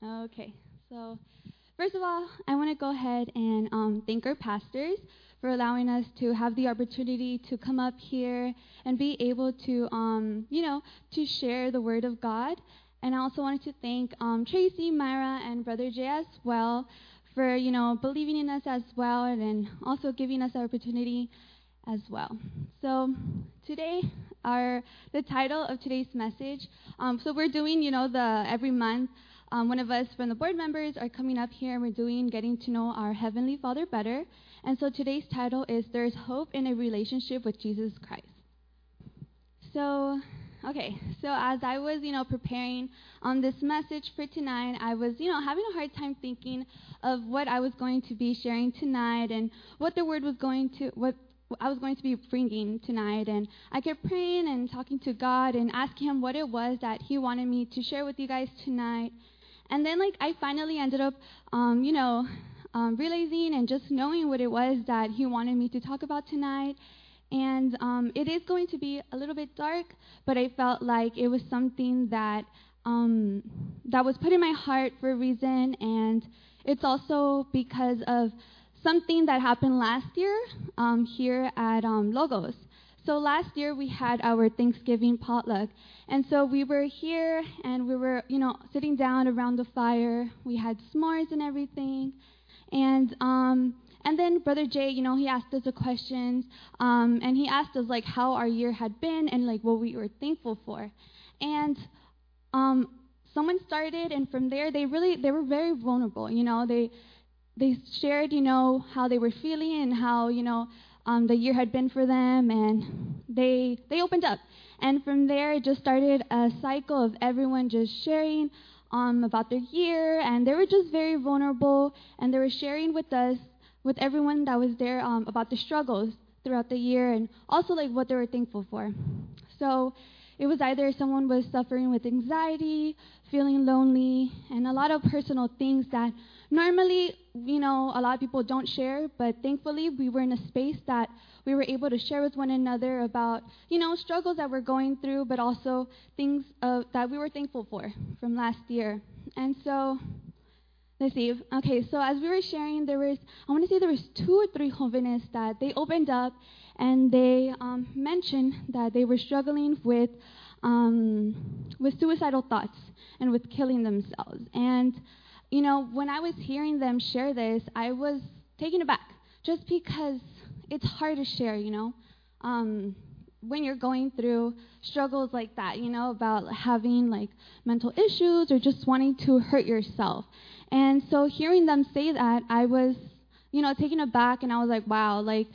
Okay, so first of all, I want to go ahead and um, thank our pastors for allowing us to have the opportunity to come up here and be able to, um, you know, to share the Word of God. And I also wanted to thank um, Tracy, Myra, and Brother Jay as well for, you know, believing in us as well and also giving us the opportunity as well. So today, our the title of today's message. Um, so we're doing, you know, the every month um, one of us from the board members are coming up here and we're doing getting to know our Heavenly Father better. And so today's title is There's Hope in a Relationship with Jesus Christ. So, okay, so as I was, you know, preparing on this message for tonight, I was, you know, having a hard time thinking of what I was going to be sharing tonight and what the word was going to, what I was going to be bringing tonight. And I kept praying and talking to God and asking Him what it was that He wanted me to share with you guys tonight. And then, like, I finally ended up, um, you know, um, realizing and just knowing what it was that he wanted me to talk about tonight. And um, it is going to be a little bit dark, but I felt like it was something that um, that was put in my heart for a reason, and it's also because of something that happened last year um, here at um, Logos. So last year we had our Thanksgiving potluck. And so we were here and we were, you know, sitting down around the fire. We had s'mores and everything. And um and then Brother Jay, you know, he asked us a questions, um, and he asked us like how our year had been and like what we were thankful for. And um, someone started, and from there they really they were very vulnerable. You know, they they shared, you know, how they were feeling and how you know um, the year had been for them, and they they opened up. And from there, it just started a cycle of everyone just sharing um, about their year, and they were just very vulnerable, and they were sharing with us, with everyone that was there, um, about the struggles throughout the year, and also like what they were thankful for. So it was either someone was suffering with anxiety, feeling lonely, and a lot of personal things that normally, you know, a lot of people don't share, but thankfully we were in a space that we were able to share with one another about, you know, struggles that we're going through, but also things uh, that we were thankful for from last year. And so, let's see. Okay, so as we were sharing, there was, I want to say there was two or three jóvenes that they opened up and they um, mentioned that they were struggling with um, with suicidal thoughts and with killing themselves. And you know, when I was hearing them share this, I was taken aback just because it's hard to share, you know, um, when you're going through struggles like that, you know, about having like mental issues or just wanting to hurt yourself. And so hearing them say that, I was, you know, taken aback and I was like, wow, like,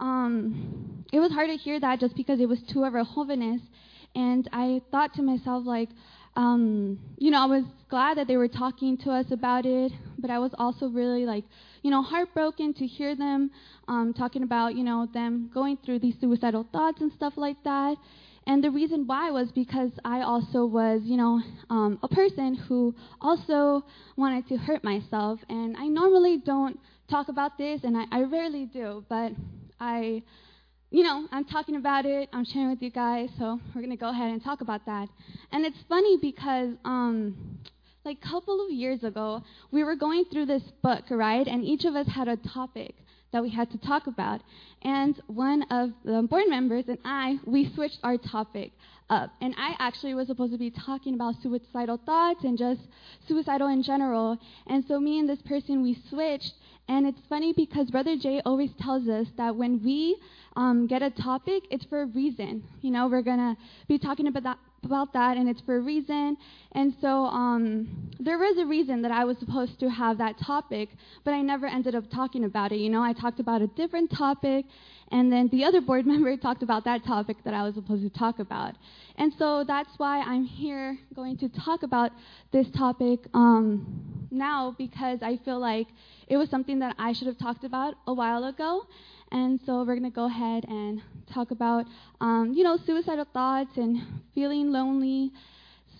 um, it was hard to hear that just because it was two of. And I thought to myself, like, um, you know, I was glad that they were talking to us about it, but I was also really like, you know, heartbroken to hear them um, talking about, you know, them going through these suicidal thoughts and stuff like that. And the reason why was because I also was, you know, um, a person who also wanted to hurt myself. And I normally don't talk about this, and I, I rarely do, but I you know, I'm talking about it, I'm sharing with you guys, so we're going to go ahead and talk about that. And it's funny because, um, like a couple of years ago, we were going through this book, right? And each of us had a topic that we had to talk about. And one of the board members and I, we switched our topic up. And I actually was supposed to be talking about suicidal thoughts and just suicidal in general. And so me and this person, we switched. And it's funny because Brother Jay always tells us that when we um, get a topic, it's for a reason. You know, we're going to be talking about that, about that, and it's for a reason. And so um, there was a reason that I was supposed to have that topic, but I never ended up talking about it. You know, I talked about a different topic, and then the other board member talked about that topic that I was supposed to talk about. And so that's why I'm here going to talk about this topic um, now because I feel like it was something that I should have talked about a while ago. And so we're going to go ahead and talk about, um, you know, suicidal thoughts and feeling lonely.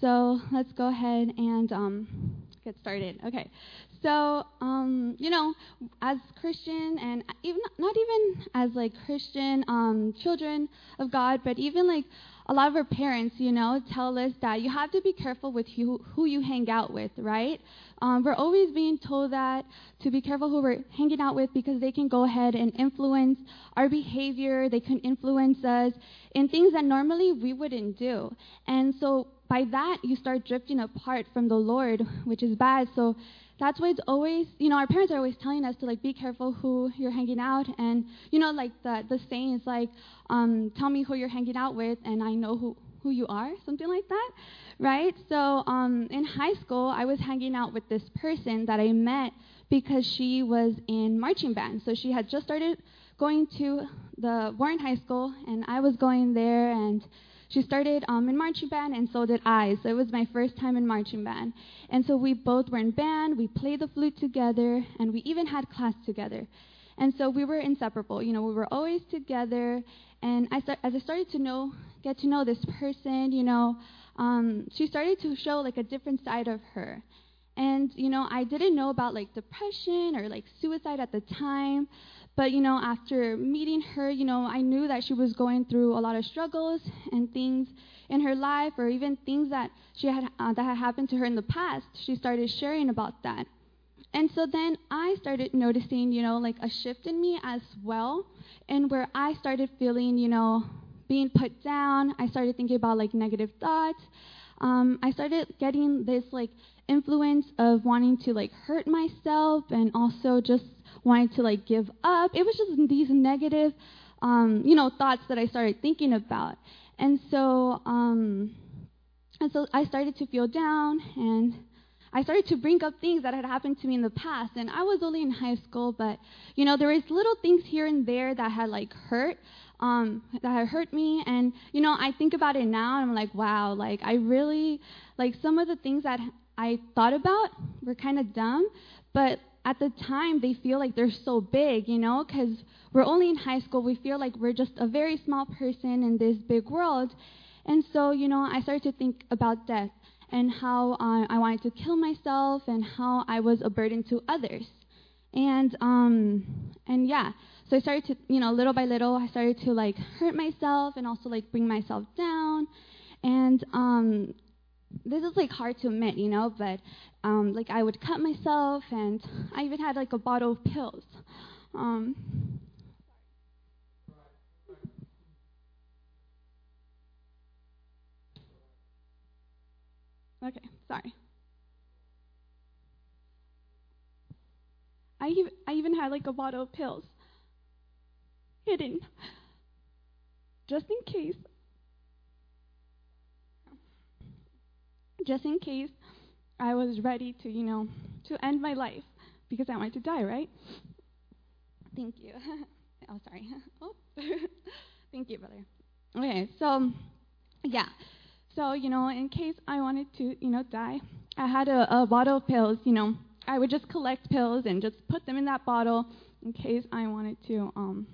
So let's go ahead and um, get started. Okay. So, um, you know, as Christian and even not even as like Christian um, children of God, but even like a lot of our parents, you know, tell us that you have to be careful with who, who you hang out with, right? Um, we're always being told that to be careful who we're hanging out with because they can go ahead and influence our behavior. They can influence us in things that normally we wouldn't do. And so by that, you start drifting apart from the Lord, which is bad. So that's why it's always, you know, our parents are always telling us to like be careful who you're hanging out, and you know, like the the saying is like, um, tell me who you're hanging out with, and I know who who you are, something like that, right? So um, in high school, I was hanging out with this person that I met because she was in marching band. So she had just started going to the Warren High School, and I was going there, and she started um, in marching band, and so did I. So it was my first time in marching band. And so we both were in band, we played the flute together, and we even had class together. And so we were inseparable. You know, we were always together. And I start, as I started to know, get to know this person, you know, um, she started to show like a different side of her. And you know, I didn't know about like depression or like suicide at the time, but, you know, after meeting her, you know, I knew that she was going through a lot of struggles and things in her life, or even things that she had uh, that had happened to her in the past. She started sharing about that. And so then I started noticing, you know, like a shift in me as well, and where I started feeling, you know, being put down. I started thinking about like negative thoughts. Um, I started getting this like influence of wanting to like hurt myself and also just wanting to like give up. It was just these negative, um, you know, thoughts that I started thinking about. And so, um, and so I started to feel down and I started to bring up things that had happened to me in the past. And I was only in high school, but, you know, there was little things here and there that had like hurt. Um, that had hurt me and you know i think about it now and i'm like wow like i really like some of the things that i thought about were kind of dumb but at the time they feel like they're so big, you know, because we're only in high school. We feel like we're just a very small person in this big world. And so, you know, I started to think about death and how uh, I wanted to kill myself and how I was a burden to others. And um and yeah, so I started to, you know, little by little, I started to like hurt myself and also like bring myself down. And um this is like hard to admit, you know, but um, like I would cut myself, and I even had like a bottle of pills. Um, okay, sorry. I even, I even had like a bottle of pills hidden just in case just in case I was ready to, you know, to end my life because I wanted to die, right? Thank you. oh, sorry. oh, thank you, brother. Okay, so yeah, so you know, in case I wanted to, you know, die, I had a, a bottle of pills. You know, I would just collect pills and just put them in that bottle in case I wanted to um,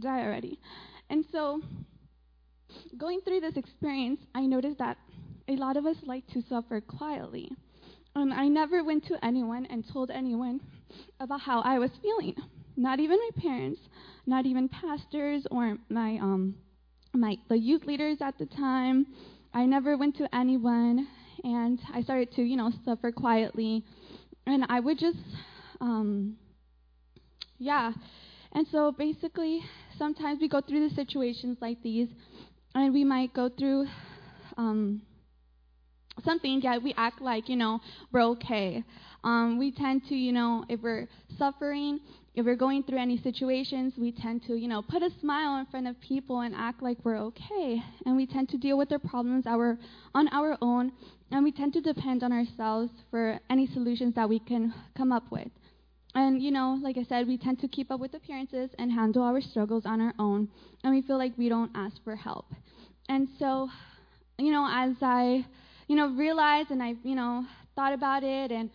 die already. And so, going through this experience, I noticed that a lot of us like to suffer quietly. And I never went to anyone and told anyone about how I was feeling. Not even my parents, not even pastors or my um my the youth leaders at the time. I never went to anyone and I started to, you know, suffer quietly. And I would just um yeah. And so basically sometimes we go through the situations like these and we might go through um something that we act like, you know, we're okay. Um, we tend to, you know, if we're suffering, if we're going through any situations, we tend to, you know, put a smile in front of people and act like we're okay. And we tend to deal with their problems our, on our own, and we tend to depend on ourselves for any solutions that we can come up with. And, you know, like I said, we tend to keep up with appearances and handle our struggles on our own, and we feel like we don't ask for help. And so, you know, as I you know, realized and I, you know, thought about it and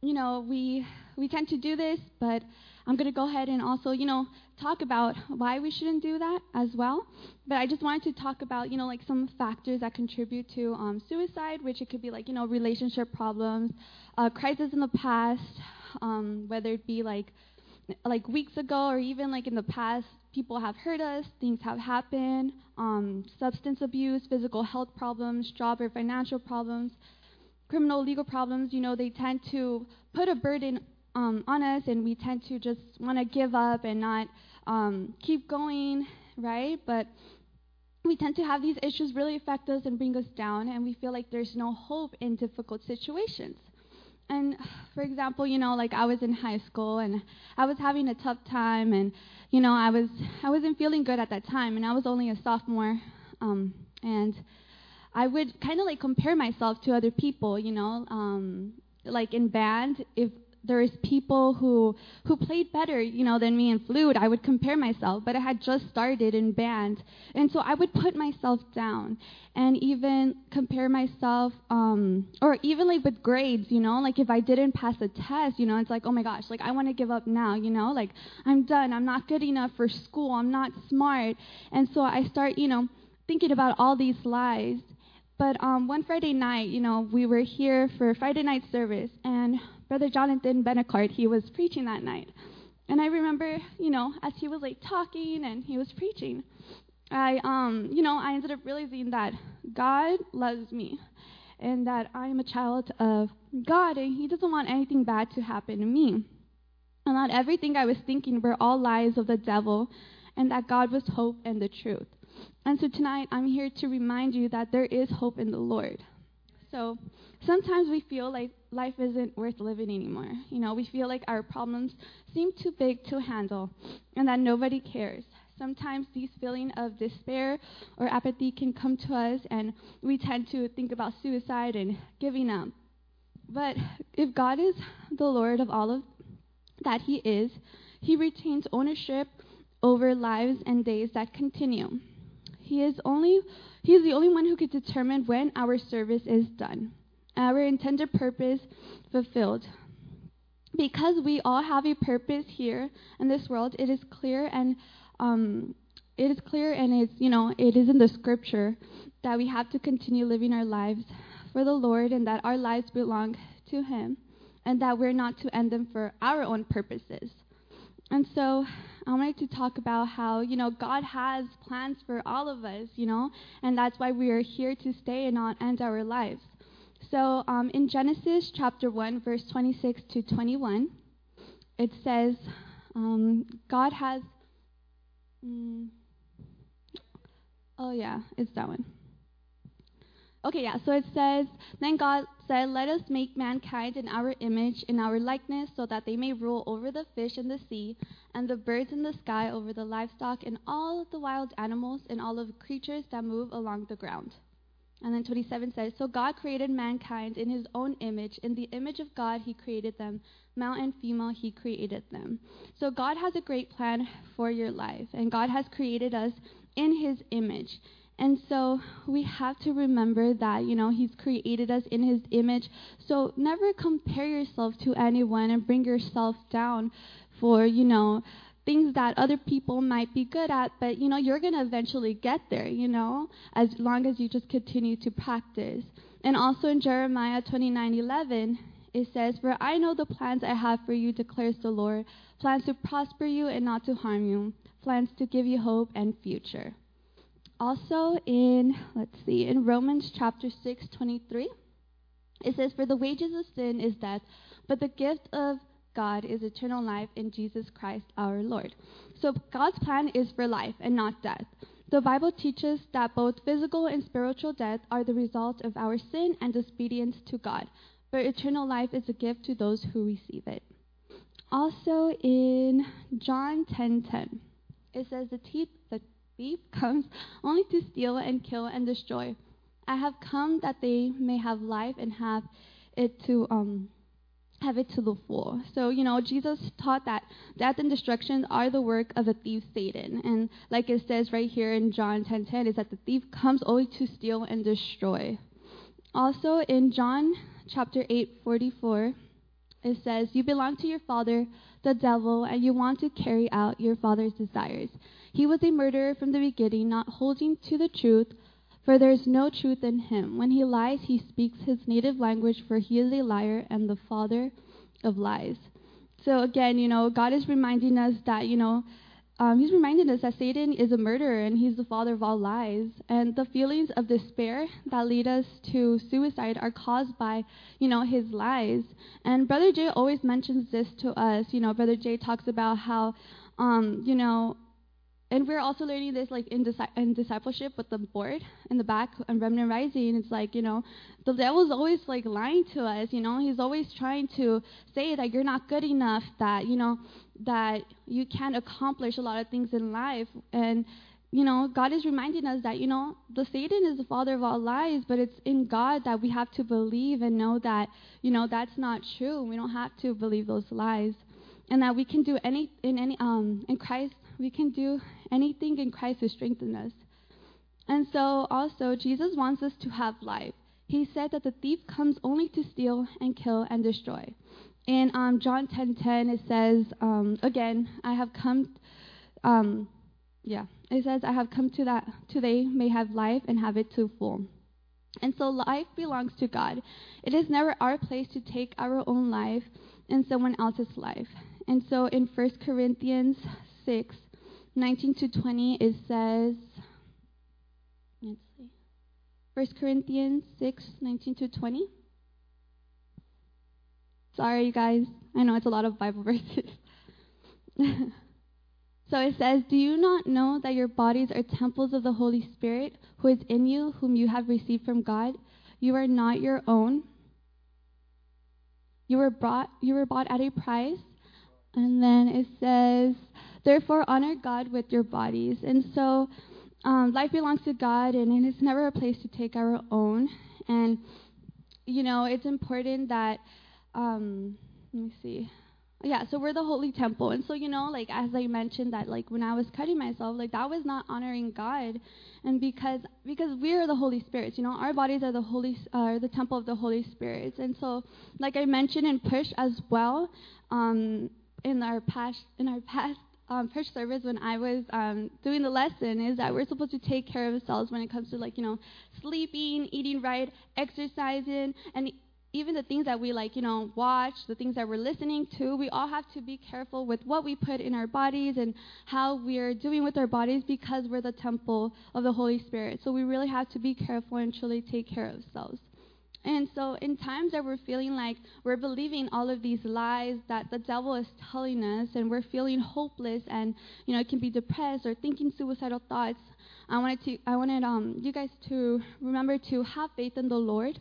you know, we we tend to do this, but I'm going to go ahead and also, you know, talk about why we shouldn't do that as well. But I just wanted to talk about, you know, like some factors that contribute to um, suicide, which it could be like, you know, relationship problems, uh, crisis in the past, um, whether it be like like weeks ago or even like in the past, people have hurt us, things have happened, um, substance abuse, physical health problems, job or financial problems, criminal legal problems, you know, they tend to put a burden um, on us and we tend to just want to give up and not um, keep going, right? But we tend to have these issues really affect us and bring us down, and we feel like there's no hope in difficult situations. And for example, you know, like I was in high school and I was having a tough time, and you know, I was I wasn't feeling good at that time, and I was only a sophomore, um, and I would kind of like compare myself to other people, you know, um, like in band, if there's people who who played better, you know, than me in flute. I would compare myself, but I had just started in band, and so I would put myself down and even compare myself, um, or even like with grades, you know, like if I didn't pass a test, you know, it's like, oh my gosh, like I want to give up now, you know, like I'm done. I'm not good enough for school. I'm not smart, and so I start, you know, thinking about all these lies. But um, one Friday night, you know, we were here for Friday night service, and Brother Jonathan Benacart, he was preaching that night. And I remember, you know, as he was like talking and he was preaching, I, um, you know, I ended up realizing that God loves me and that I am a child of God and He doesn't want anything bad to happen to me. And that everything I was thinking were all lies of the devil and that God was hope and the truth. And so tonight I'm here to remind you that there is hope in the Lord. So sometimes we feel like life isn't worth living anymore. You know, we feel like our problems seem too big to handle and that nobody cares. Sometimes these feelings of despair or apathy can come to us and we tend to think about suicide and giving up. But if God is the Lord of all of that he is, he retains ownership over lives and days that continue. He is only he is the only one who can determine when our service is done, our intended purpose fulfilled. Because we all have a purpose here in this world, it is clear and um, it is clear and it's you know it is in the scripture that we have to continue living our lives for the Lord and that our lives belong to Him and that we're not to end them for our own purposes. And so I wanted to talk about how, you know, God has plans for all of us, you know, and that's why we are here to stay and not end our lives. So um, in Genesis chapter 1, verse 26 to 21, it says, um, God has. Mm, oh, yeah, it's that one. Okay, yeah, so it says, Then God said, Let us make mankind in our image, in our likeness, so that they may rule over the fish in the sea, and the birds in the sky, over the livestock, and all the wild animals, and all of the creatures that move along the ground. And then 27 says, So God created mankind in his own image. In the image of God, he created them. Male and female, he created them. So God has a great plan for your life, and God has created us in his image. And so we have to remember that, you know, He's created us in His image. So never compare yourself to anyone and bring yourself down for, you know, things that other people might be good at, but, you know, you're going to eventually get there, you know, as long as you just continue to practice. And also in Jeremiah 29:11, it says, "For I know the plans I have for you," declares the Lord, plans to prosper you and not to harm you, plans to give you hope and future also in let's see in romans chapter 6 23 it says for the wages of sin is death but the gift of god is eternal life in jesus christ our lord. So god's plan is for life and not death. The bible teaches that both physical and spiritual death are the result of our sin and disobedience to god but eternal life is a gift to those who receive it. Also in john 10:10 10, it says the teeth the thief comes only to steal and kill and destroy. I have come that they may have life and have it to um have it to the full. So, you know, Jesus taught that death and destruction are the work of the thief Satan. And like it says right here in John 10:10 10, is that the thief comes only to steal and destroy. Also in John chapter 8:44 it says, "You belong to your father, the devil, and you want to carry out your father's desires." He was a murderer from the beginning, not holding to the truth, for there is no truth in him. When he lies, he speaks his native language, for he is a liar and the father of lies. so again, you know, God is reminding us that, you know, um, he's reminding us that Satan is a murderer and he's the father of all lies. And the feelings of despair that lead us to suicide are caused by, you know, his lies. And Brother Jay always mentions this to us. You know, Brother Jay talks about how, um, you know, and we're also learning this like in, disi- in discipleship with the board in the back and remnant rising. It's like you know the devil's always like lying to us you know? He's always trying to say that you're not good enough that you know that you can't accomplish a lot of things in life. And you know god is reminding us that you know the satan is the father of all lies but it's in god that we have to believe and know that you know that's not true. We don't have to believe those lies. And that we can do any in any um in christ we can do anything in Christ who strengthens us. And so also Jesus wants us to have life. He said that the thief comes only to steal and kill and destroy. In um, John 10:10 it says um, again, I have come. Um, yeah, it says I have come to that to they may have life and have it to full. And so life belongs to God. It is never our place to take our own life and someone else's life. And so in 1 Corinthians 6, 19 to 20, it says, let's see, 1 Corinthians 6, 19 to 20. Sorry, you guys. I know it's a lot of Bible verses. so it says, Do you not know that your bodies are temples of the Holy Spirit who is in you, whom you have received from God? You are not your own. You were brought you were bought at a price. And then it says, Therefore, honor God with your bodies. And so, um, life belongs to God, and it's never a place to take our own. And, you know, it's important that, um, let me see. Yeah, so we're the holy temple. And so, you know, like as I mentioned that like when I was cutting myself, like that was not honoring God. And because because we are the Holy Spirits, you know, our bodies are the holy are the temple of the Holy Spirits. And so, like I mentioned in push as well, um, in our past in our past um, service when I was um, doing the lesson is that we're supposed to take care of ourselves when it comes to like you know sleeping, eating right, exercising, and even the things that we like you know watch, the things that we're listening to. We all have to be careful with what we put in our bodies and how we're doing with our bodies because we're the temple of the Holy Spirit. So we really have to be careful and truly take care of ourselves. And so, in times that we're feeling like we're believing all of these lies that the devil is telling us, and we're feeling hopeless, and you know, it can be depressed or thinking suicidal thoughts, I wanted to, I wanted um, you guys to remember to have faith in the Lord,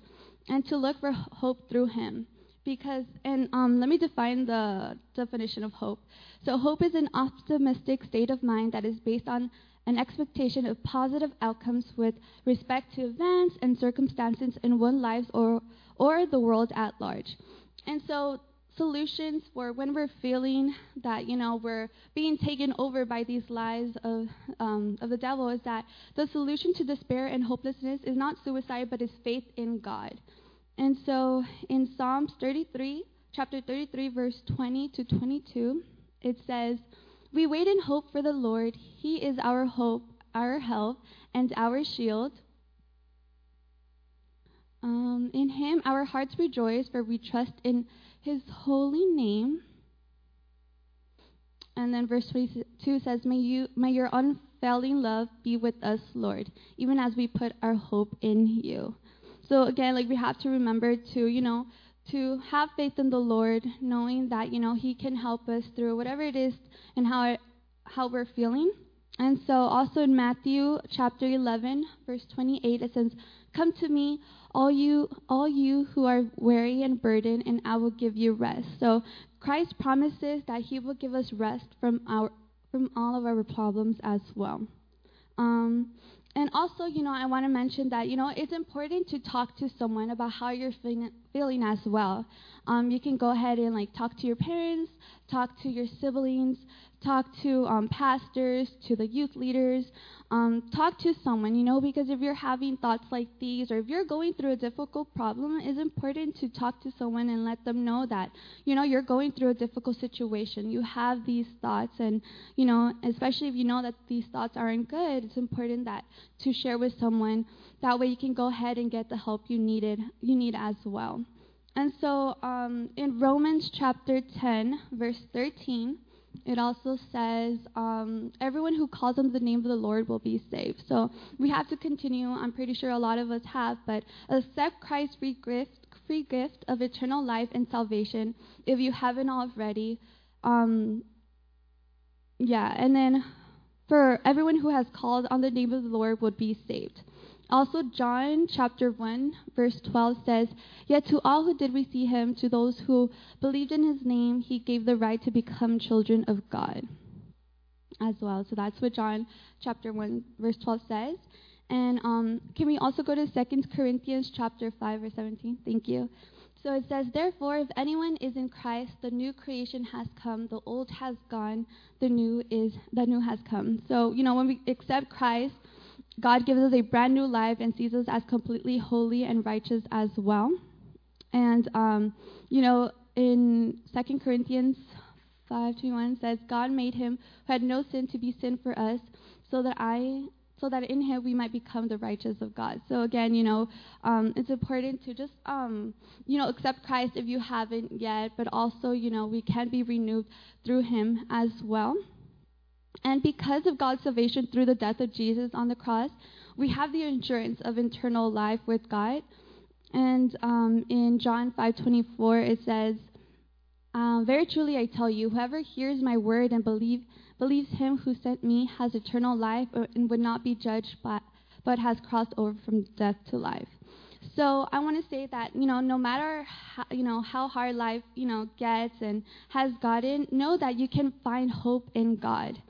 and to look for hope through Him. Because, and um, let me define the definition of hope. So, hope is an optimistic state of mind that is based on an expectation of positive outcomes with respect to events and circumstances in one's lives or, or the world at large. And so, solutions for when we're feeling that you know we're being taken over by these lies of um, of the devil is that the solution to despair and hopelessness is not suicide but is faith in God. And so in Psalms 33, chapter 33, verse 20 to 22, it says. We wait in hope for the Lord. He is our hope, our help, and our shield. Um, in Him our hearts rejoice, for we trust in His holy name. And then verse 22 says, May, you, may your unfailing love be with us, Lord, even as we put our hope in you. So again, like we have to remember to, you know, to have faith in the Lord, knowing that you know He can help us through whatever it is and how it, how we're feeling. And so, also in Matthew chapter 11, verse 28, it says, "Come to me, all you, all you who are weary and burdened, and I will give you rest." So, Christ promises that He will give us rest from our from all of our problems as well. Um, and also, you know, I want to mention that, you know, it's important to talk to someone about how you're feeling, as well. Um, you can go ahead and, like, talk to your parents, talk to your siblings, talk to um, pastors, to the youth leaders, um, talk to someone, you know, because if you're having thoughts like these or if you're going through a difficult problem, it's important to talk to someone and let them know that, you know, you're going through a difficult situation. You have these thoughts, and, you know, especially if you know that these thoughts aren't good, it's important that to share with someone. That way you can go ahead and get the help you needed, you need as well. And so um, in Romans chapter 10, verse 13, it also says, um, everyone who calls on the name of the Lord will be saved. So we have to continue. I'm pretty sure a lot of us have, but accept Christ's free gift, free gift of eternal life and salvation if you haven't already. Um, yeah, and then for everyone who has called on the name of the Lord would be saved. Also, John chapter 1, verse 12 says, Yet to all who did receive him, to those who believed in his name, he gave the right to become children of God as well. So that's what John chapter 1, verse 12 says. And um, can we also go to 2 Corinthians chapter 5, verse 17? Thank you. So it says, Therefore, if anyone is in Christ, the new creation has come, the old has gone, the new is the new has come. So, you know, when we accept Christ, God gives us a brand new life and sees us as completely holy and righteous as well. And, um, you know, in 2 Corinthians 5:21 says, God made him who had no sin to be sin for us, so that I, so that in him we might become the righteous of God. So again, you know, um, it's important to just, um, you know, accept Christ if you haven't yet, but also, you know, we can be renewed through him as well. And because of God's salvation through the death of Jesus on the cross, we have the assurance of eternal life with God. And um, in John 5:24, it says, um, "Very truly I tell you, whoever hears my word and believe, believes Him who sent me has eternal life and would not be judged, but, but has crossed over from death to life." So I want to say that you know, no matter how, you know how hard life you know gets and has gotten, know that you can find hope in God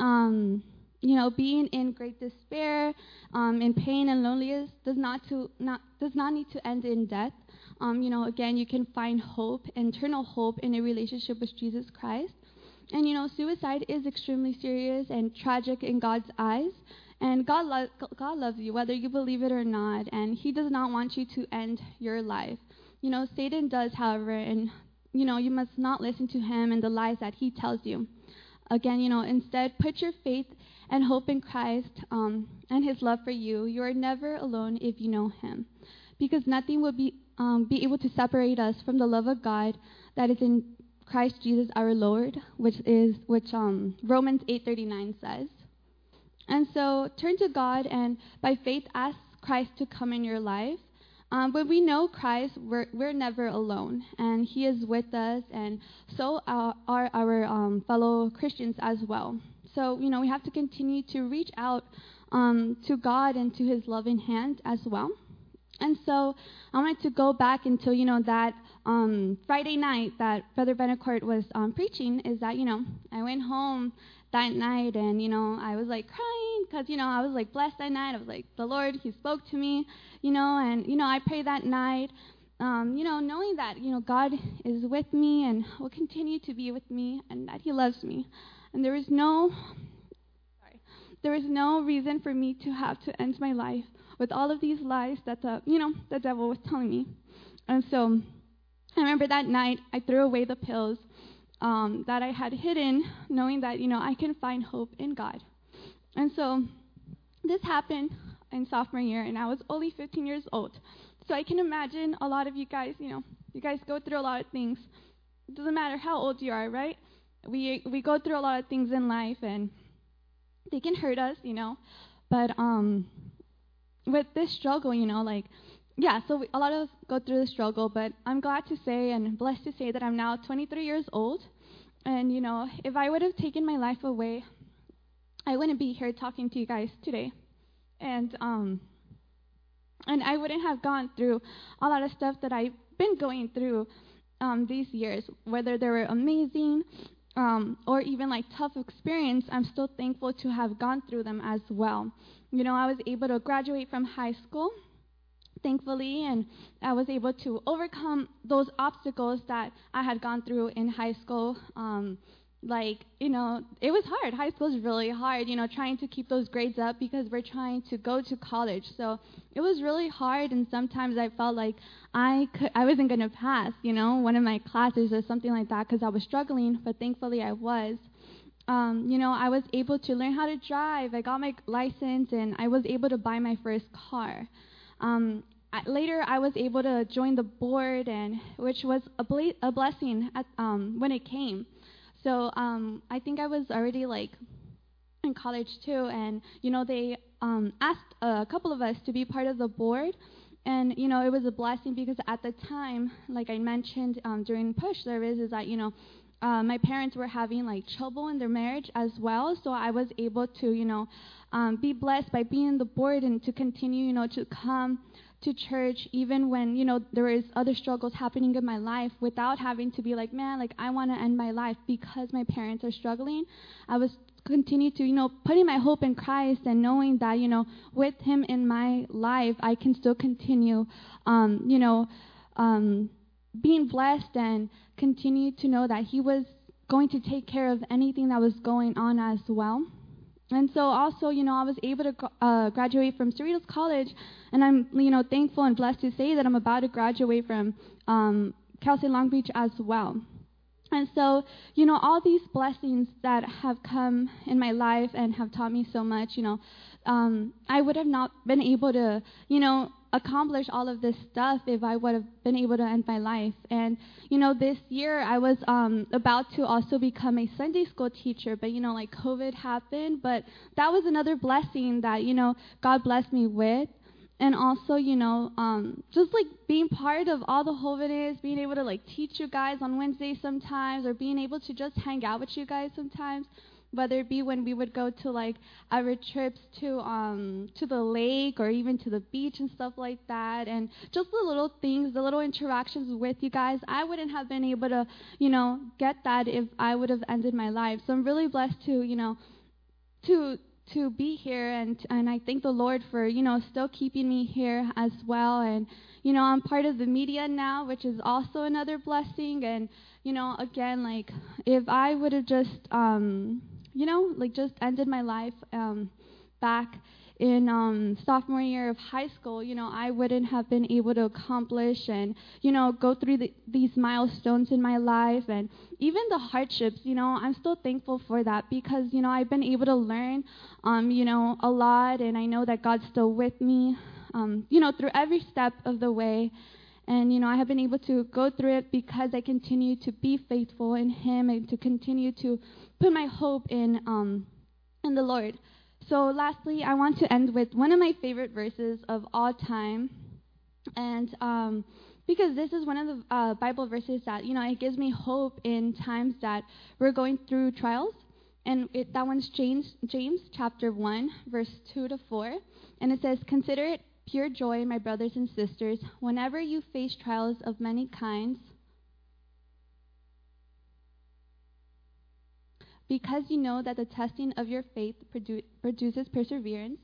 um, you know, being in great despair, um, in pain and loneliness does not to not does not need to end in death. Um, you know, again, you can find hope, eternal hope, in a relationship with Jesus Christ. And you know, suicide is extremely serious and tragic in God's eyes. And God, lo- God loves you, whether you believe it or not. And He does not want you to end your life. You know, Satan does, however, and you know, you must not listen to him and the lies that he tells you again, you know, instead put your faith and hope in Christ um, and His love for you. You are never alone if you know Him, because nothing will be um, be able to separate us from the love of God that is in Christ Jesus our Lord, which is which um, Romans 8:39 says. And so turn to God and by faith ask Christ to come in your life um, when we know Christ, we're, we're never alone, and He is with us, and so are, our um, fellow Christians as well. So, you know, we have to continue to reach out um, to God and to His loving hand as well. And so I wanted to go back into, you know, that um, Friday night that Brother Benecourt was um, preaching is that, you know, I went home that night and, you know, I was like crying because, you know, I was like blessed that night. I was like, the Lord, He spoke to me, you know, and, you know, I prayed that night, um, you know, knowing that, you know, God is with me and will continue to be with me and that He loves me. And there is no, sorry, there is no reason for me to have to end my life with all of these lies that the, you know, the devil was telling me. And so I remember that night I threw away the pills um, that I had hidden, knowing that, you know, I can find hope in God. And so this happened in sophomore year, and I was only 15 years old. So I can imagine a lot of you guys, you know, you guys go through a lot of things. It doesn't matter how old you are, right? We we go through a lot of things in life, and they can hurt us, you know. But um, with this struggle, you know, like yeah, so we, a lot of us go through the struggle, but I'm glad to say and blessed to say that I'm now 23 years old. And, you know, if I would have taken my life away, I wouldn't be here talking to you guys today. And, um, and I wouldn't have gone through a lot of stuff that I've been going through um, these years, whether they were amazing um, or even like tough experience. I'm still thankful to have gone through them as well. You know, I was able to graduate from high school thankfully, and I was able to overcome those obstacles that I had gone through in high school. Um, like, you know, it was hard. High school is really hard, you know, trying to keep those grades up because we're trying to go to college. So it was really hard, and sometimes I felt like I could, I wasn't going to pass, you know, one of my classes or something like that because I was struggling, but thankfully I was. Um, you know, I was able to learn how to drive. I got my license, and I was able to buy my first car. Um, later I was able to join the board, and which was a, a blessing at, um, when it came. So um, I think I was already like in college too, and you know they um, asked a couple of us to be part of the board, and you know it was a blessing because at the time, like I mentioned um, during push service, is that you know uh, my parents were having like trouble in their marriage as well, so I was able to you know um, be blessed by being the board and to continue you know to come to church even when you know there was other struggles happening in my life without having to be like man like i want to end my life because my parents are struggling i was continue to you know putting my hope in christ and knowing that you know with him in my life i can still continue um you know um being blessed and continue to know that he was going to take care of anything that was going on as well and so also, you know, I was able to uh, graduate from Cerritos College, and I'm, you know, thankful and blessed to say that I'm about to graduate from um, Cal State Long Beach as well. And so, you know, all these blessings that have come in my life and have taught me so much, you know, um, I would have not been able to, you know, accomplish all of this stuff if I would have been able to end my life. And you know, this year I was um, about to also become a Sunday school teacher, but you know, like COVID happened. But that was another blessing that you know God blessed me with. And also, you know, um, just like being part of all the Holiness, being able to like teach you guys on Wednesdays sometimes, or being able to just hang out with you guys sometimes whether it be when we would go to like our trips to um to the lake or even to the beach and stuff like that and just the little things the little interactions with you guys i wouldn't have been able to you know get that if i would have ended my life. So i'm really blessed to you know to to be here and and I thank the Lord for you know still keeping me here as well. And you know I'm part of the media now which is also another blessing. And you know again like if I would have just um you know, like just ended my life um, back in um, sophomore year of high school, you know, I wouldn't have been able to accomplish and, you know, go through the, these milestones in my life and even the hardships, you know, I'm still thankful for that because, you know, I've been able to learn, um, you know, a lot and I know that God's still with me, um, you know, through every step of the way. And, you know, I have been able to go through it because I continue to be faithful in Him and to continue to put my hope in um, in the Lord. So, lastly, I want to end with one of my favorite verses of all time, and um, because this is one of the uh, Bible verses that you know it gives me hope in times that we're going through trials, and it, that one's James James chapter one verse two to four, and it says, "Consider it pure joy, my brothers and sisters, whenever you face trials of many kinds." because you know that the testing of your faith produ- produces perseverance.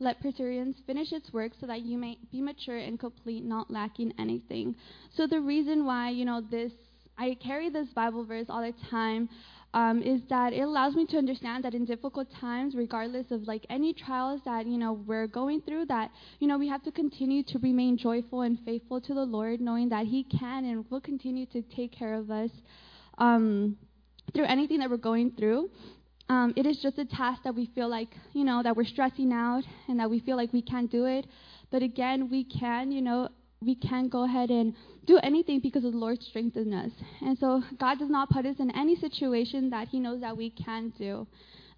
Let perseverance finish its work so that you may be mature and complete, not lacking anything. So the reason why, you know, this I carry this Bible verse all the time um, is that it allows me to understand that in difficult times, regardless of like any trials that you know we're going through, that you know we have to continue to remain joyful and faithful to the Lord, knowing that He can and will continue to take care of us. Um, through anything that we're going through. Um, it is just a task that we feel like, you know, that we're stressing out and that we feel like we can't do it. But again, we can, you know, we can't go ahead and do anything because the Lord strengthens us. And so God does not put us in any situation that He knows that we can do.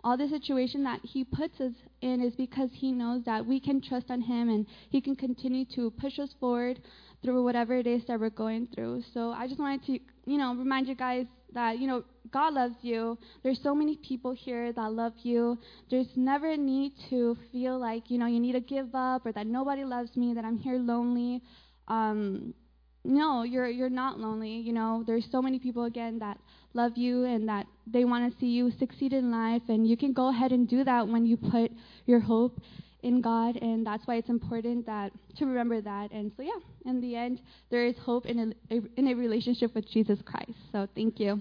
All the situation that He puts us in is because He knows that we can trust on Him and He can continue to push us forward through whatever it is that we're going through. So I just wanted to, you know, remind you guys that, you know, God loves you. There's so many people here that love you. There's never a need to feel like, you know, you need to give up or that nobody loves me, that I'm here lonely um, no, you're you're not lonely. You know, there's so many people again that love you and that they want to see you succeed in life, and you can go ahead and do that when you put your hope in God, and that's why it's important that to remember that. And so, yeah, in the end, there is hope in a in a relationship with Jesus Christ. So, thank you.